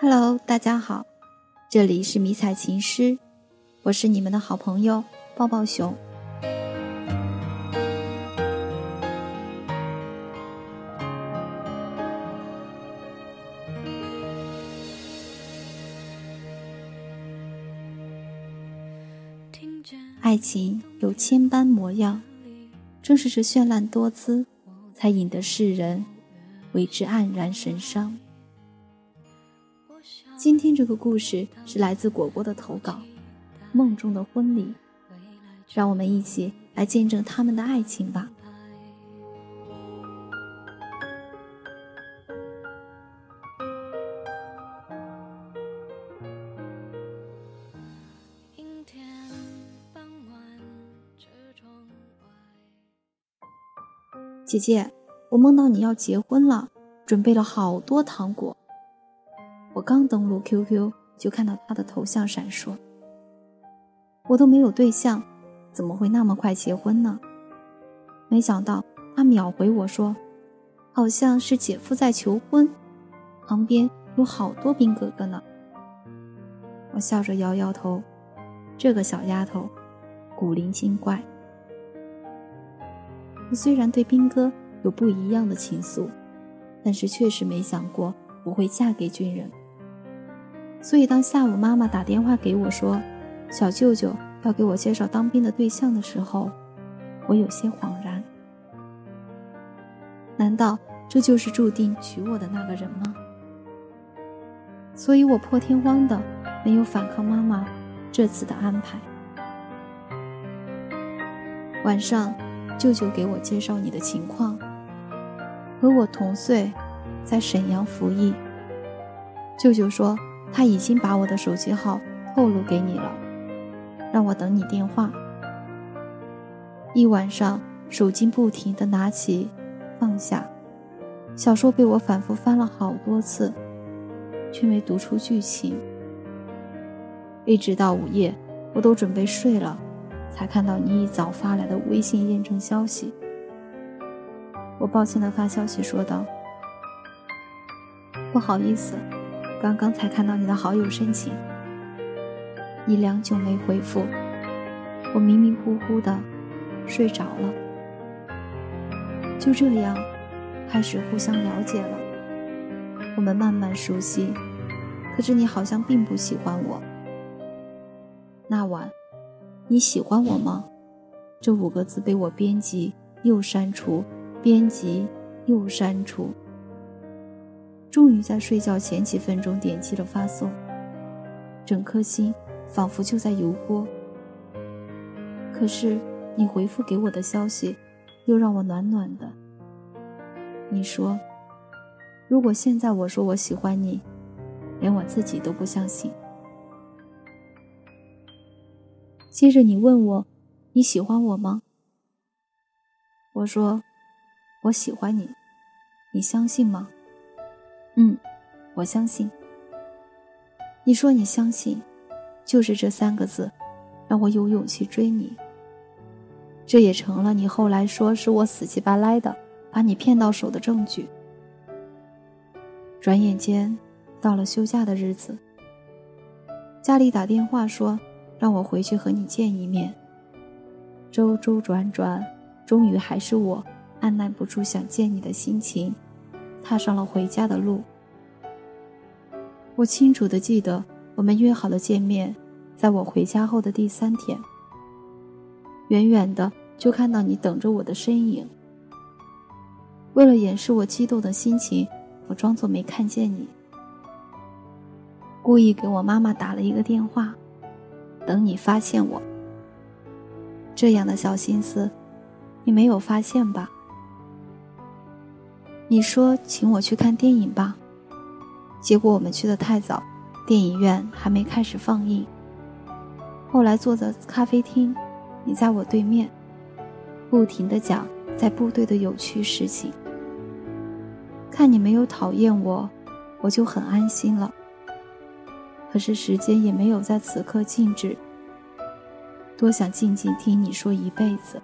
Hello，大家好，这里是迷彩情诗，我是你们的好朋友抱抱熊。爱情有千般模样，正是这绚烂多姿，才引得世人为之黯然神伤。今天这个故事是来自果果的投稿，《梦中的婚礼》，让我们一起来见证他们的爱情吧。姐姐，我梦到你要结婚了，准备了好多糖果。我刚登录 QQ，就看到他的头像闪烁。我都没有对象，怎么会那么快结婚呢？没想到他秒回我说：“好像是姐夫在求婚，旁边有好多兵哥哥呢。”我笑着摇摇头，这个小丫头古灵精怪。我虽然对兵哥有不一样的情愫，但是确实没想过我会嫁给军人。所以，当下午妈妈打电话给我说，小舅舅要给我介绍当兵的对象的时候，我有些恍然。难道这就是注定娶我的那个人吗？所以我破天荒的没有反抗妈妈这次的安排。晚上，舅舅给我介绍你的情况，和我同岁，在沈阳服役。舅舅说。他已经把我的手机号透露给你了，让我等你电话。一晚上，手机不停的拿起、放下，小说被我反复翻了好多次，却没读出剧情。一直到午夜，我都准备睡了，才看到你一早发来的微信验证消息。我抱歉的发消息说道：“不好意思。”刚刚才看到你的好友申请，你良久没回复，我迷迷糊糊的睡着了。就这样，开始互相了解了。我们慢慢熟悉，可是你好像并不喜欢我。那晚，你喜欢我吗？这五个字被我编辑又删除，编辑又删除。终于在睡觉前几分钟点击了发送，整颗心仿佛就在油锅。可是你回复给我的消息，又让我暖暖的。你说，如果现在我说我喜欢你，连我自己都不相信。接着你问我，你喜欢我吗？我说，我喜欢你，你相信吗？嗯，我相信。你说你相信，就是这三个字，让我有勇气追你。这也成了你后来说是我死乞白赖的把你骗到手的证据。转眼间，到了休假的日子，家里打电话说让我回去和你见一面。周周转转，终于还是我按耐不住想见你的心情。踏上了回家的路。我清楚的记得，我们约好了见面，在我回家后的第三天。远远的就看到你等着我的身影。为了掩饰我激动的心情，我装作没看见你，故意给我妈妈打了一个电话，等你发现我。这样的小心思，你没有发现吧？你说请我去看电影吧，结果我们去的太早，电影院还没开始放映。后来坐在咖啡厅，你在我对面，不停的讲在部队的有趣事情。看你没有讨厌我，我就很安心了。可是时间也没有在此刻静止，多想静静听你说一辈子。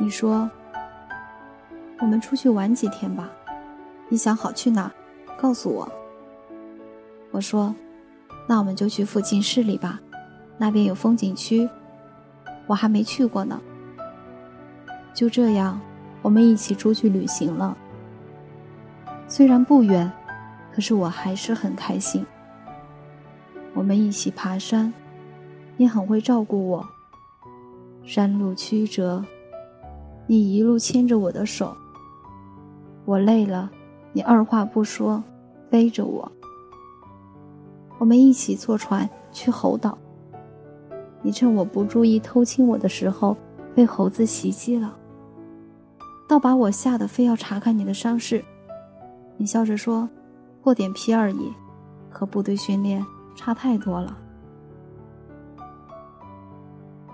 你说。我们出去玩几天吧，你想好去哪，告诉我。我说：“那我们就去附近市里吧，那边有风景区，我还没去过呢。”就这样，我们一起出去旅行了。虽然不远，可是我还是很开心。我们一起爬山，你很会照顾我。山路曲折，你一路牵着我的手。我累了，你二话不说，背着我。我们一起坐船去猴岛。你趁我不注意偷亲我的时候，被猴子袭击了。倒把我吓得非要查看你的伤势，你笑着说：“破点皮而已，和部队训练差太多了。”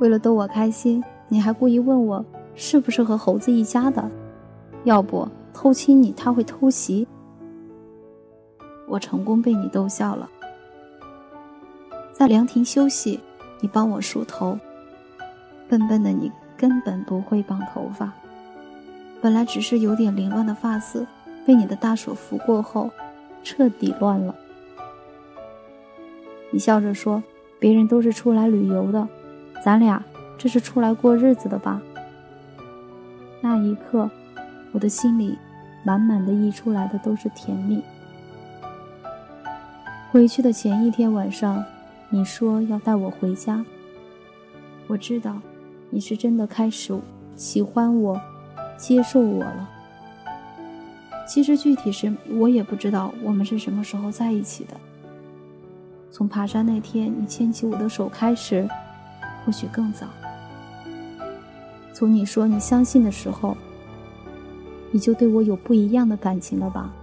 为了逗我开心，你还故意问我是不是和猴子一家的，要不偷亲你他会偷袭。我成功被你逗笑了。在凉亭休息，你帮我梳头，笨笨的你根本不会绑头发。本来只是有点凌乱的发丝，被你的大手拂过后，彻底乱了。你笑着说：“别人都是出来旅游的，咱俩这是出来过日子的吧？”那一刻，我的心里满满的溢出来的都是甜蜜。回去的前一天晚上，你说要带我回家。我知道，你是真的开始喜欢我。接受我了。其实具体是我也不知道我们是什么时候在一起的。从爬山那天你牵起我的手开始，或许更早。从你说你相信的时候，你就对我有不一样的感情了吧？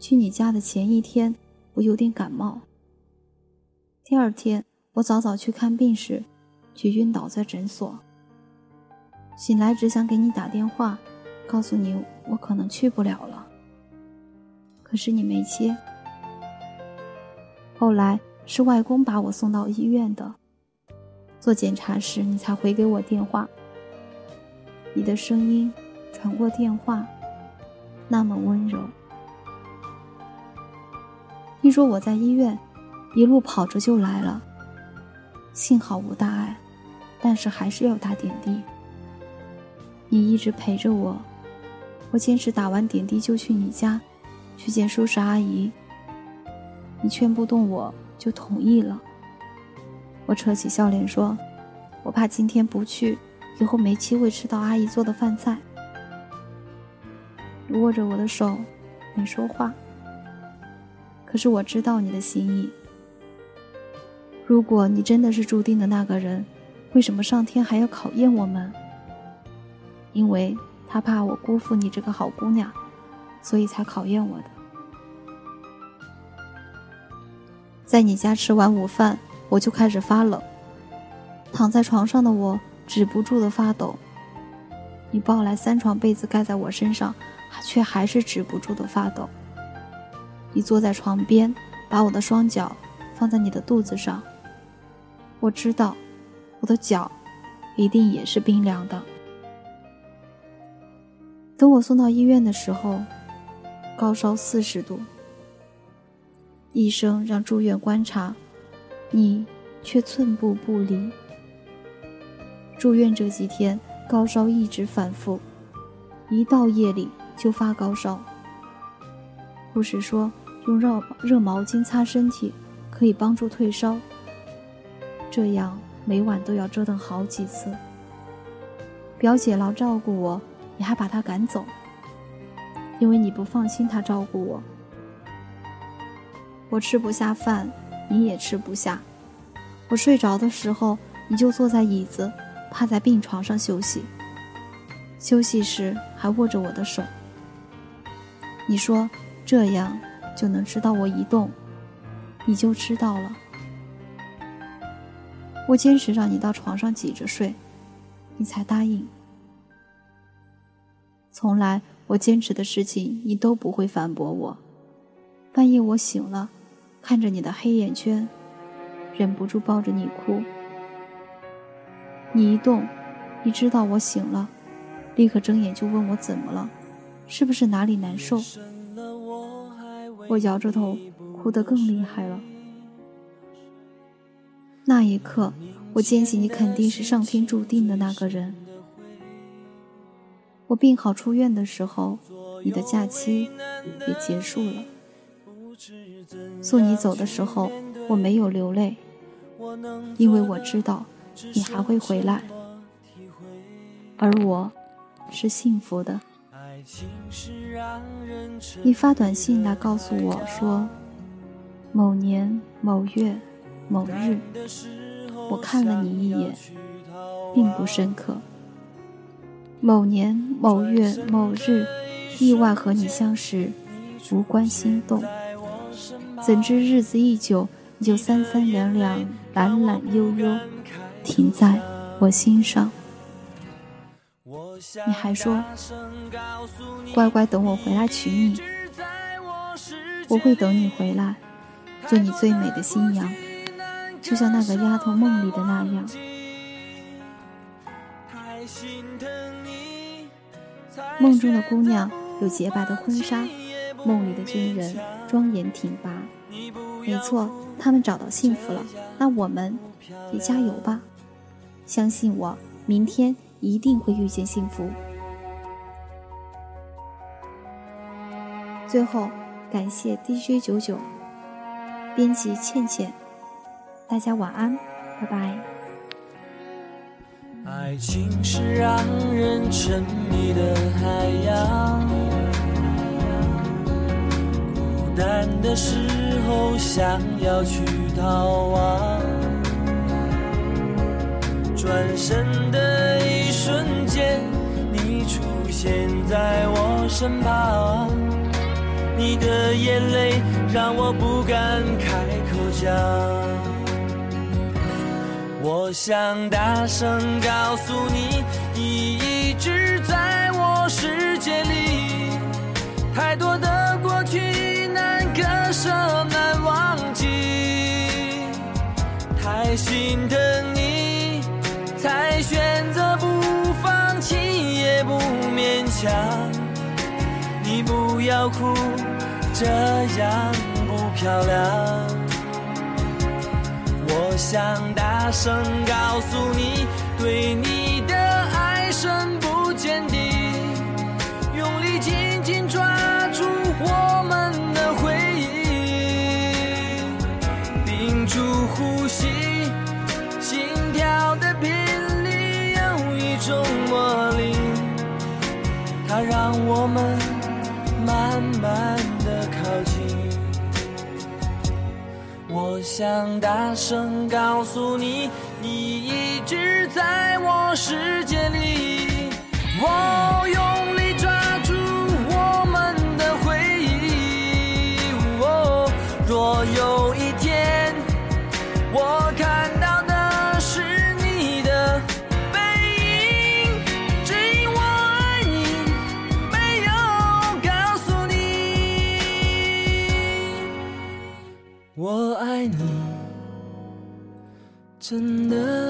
去你家的前一天，我有点感冒。第二天我早早去看病时，却晕倒在诊所。醒来只想给你打电话，告诉你我可能去不了了。可是你没接。后来是外公把我送到医院的，做检查时你才回给我电话。你的声音传过电话，那么温柔。听说我在医院，一路跑着就来了。幸好无大碍，但是还是要打点滴。你一直陪着我，我坚持打完点滴就去你家，去见叔叔阿姨。你劝不动我，就同意了。我扯起笑脸说：“我怕今天不去，以后没机会吃到阿姨做的饭菜。”你握着我的手，没说话。可是我知道你的心意。如果你真的是注定的那个人，为什么上天还要考验我们？因为他怕我辜负你这个好姑娘，所以才考验我的。在你家吃完午饭，我就开始发冷，躺在床上的我止不住的发抖。你抱来三床被子盖在我身上，却还是止不住的发抖。你坐在床边，把我的双脚放在你的肚子上，我知道，我的脚一定也是冰凉的。等我送到医院的时候，高烧四十度。医生让住院观察，你却寸步不离。住院这几天，高烧一直反复，一到夜里就发高烧。护士说用热热毛巾擦身体可以帮助退烧。这样每晚都要折腾好几次。表姐老照顾我。你还把她赶走，因为你不放心她照顾我。我吃不下饭，你也吃不下。我睡着的时候，你就坐在椅子，趴在病床上休息。休息时还握着我的手。你说这样就能知道我一动，你就知道了。我坚持让你到床上挤着睡，你才答应。从来我坚持的事情，你都不会反驳我。半夜我醒了，看着你的黑眼圈，忍不住抱着你哭。你一动，你知道我醒了，立刻睁眼就问我怎么了，是不是哪里难受？我摇着头，哭得更厉害了。那一刻，我坚信你肯定是上天注定的那个人。我病好出院的时候，你的假期也结束了。送你走的时候，我没有流泪，因为我知道你还会回来，而我是幸福的。你发短信来告诉我说，某年某月某日，我看了你一眼，并不深刻。某年某月某日，意外和你相识，无关心动。怎知日子一久，你就三三两两、懒懒悠悠，停在我心上。你还说，乖乖等我回来娶你，我会等你回来，做你最美的新娘，就像那个丫头梦里的那样。梦中的姑娘有洁白的婚纱，梦里的军人庄严挺拔。没错，他们找到幸福了，那我们也加油吧！相信我，明天。一定会遇见幸福。最后，感谢 DJ 九九，编辑倩倩，大家晚安，拜拜。爱情是让人沉迷的海洋，孤单的时候想要去逃亡，转身的一。瞬间，你出现在我身旁，你的眼泪让我不敢开口讲。我想大声告诉你，你一直在我世界里，太多的过去难割舍难忘记，太心疼你，才选择不放弃，也。不勉强，你不要哭，这样不漂亮。我想大声告诉你，对你的爱深想大声告诉你，你一直在我世界里。我用力抓住我们的回忆。若有一天，我真的